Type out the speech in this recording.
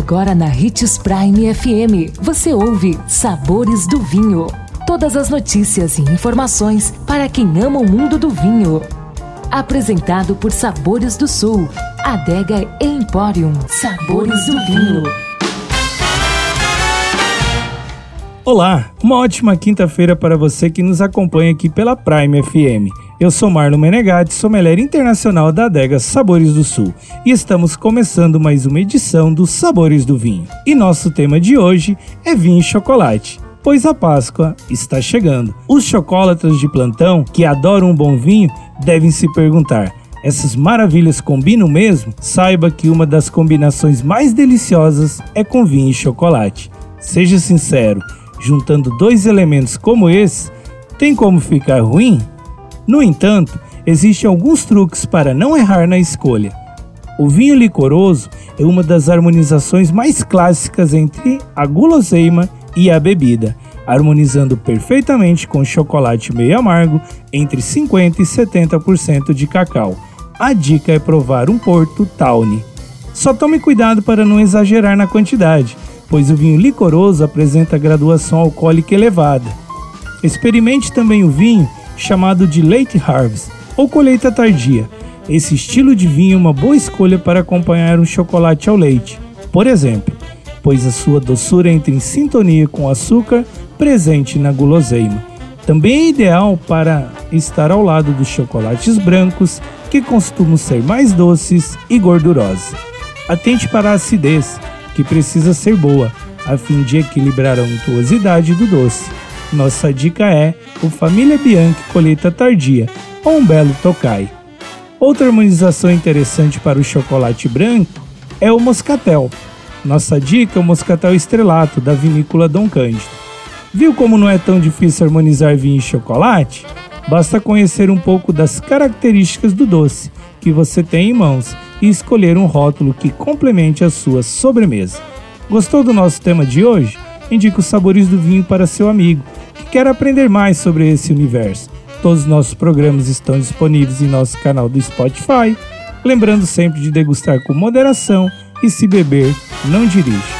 Agora na Ritz Prime FM, você ouve Sabores do Vinho. Todas as notícias e informações para quem ama o mundo do vinho. Apresentado por Sabores do Sul, Adega Emporium. Sabores do Vinho. Olá, uma ótima quinta-feira para você que nos acompanha aqui pela Prime FM. Eu sou Marlon Menegatti, sommelier internacional da adega Sabores do Sul, e estamos começando mais uma edição dos Sabores do Vinho. E nosso tema de hoje é vinho e chocolate pois a Páscoa está chegando. Os chocolatras de plantão que adoram um bom vinho devem se perguntar: essas maravilhas combinam mesmo? Saiba que uma das combinações mais deliciosas é com vinho e chocolate. Seja sincero, juntando dois elementos como esse, tem como ficar ruim? No entanto, existem alguns truques para não errar na escolha. O vinho licoroso é uma das harmonizações mais clássicas entre a guloseima e a bebida, harmonizando perfeitamente com chocolate meio amargo entre 50% e 70% de cacau. A dica é provar um Porto Tawny. Só tome cuidado para não exagerar na quantidade, pois o vinho licoroso apresenta graduação alcoólica elevada. Experimente também o vinho chamado de Late Harvest ou colheita tardia. Esse estilo de vinho é uma boa escolha para acompanhar um chocolate ao leite, por exemplo, pois a sua doçura entra em sintonia com o açúcar presente na guloseima. Também é ideal para estar ao lado dos chocolates brancos, que costumam ser mais doces e gordurosos. Atente para a acidez, que precisa ser boa, a fim de equilibrar a untuosidade do doce. Nossa dica é o Família Bianchi Colheita Tardia, ou um belo Tokai. Outra harmonização interessante para o chocolate branco é o moscatel. Nossa dica é o moscatel estrelato da vinícola Dom Cândido. Viu como não é tão difícil harmonizar vinho e chocolate? Basta conhecer um pouco das características do doce que você tem em mãos e escolher um rótulo que complemente a sua sobremesa. Gostou do nosso tema de hoje? Indique os sabores do vinho para seu amigo quer aprender mais sobre esse universo, todos os nossos programas estão disponíveis em nosso canal do Spotify. Lembrando sempre de degustar com moderação e se beber, não dirija.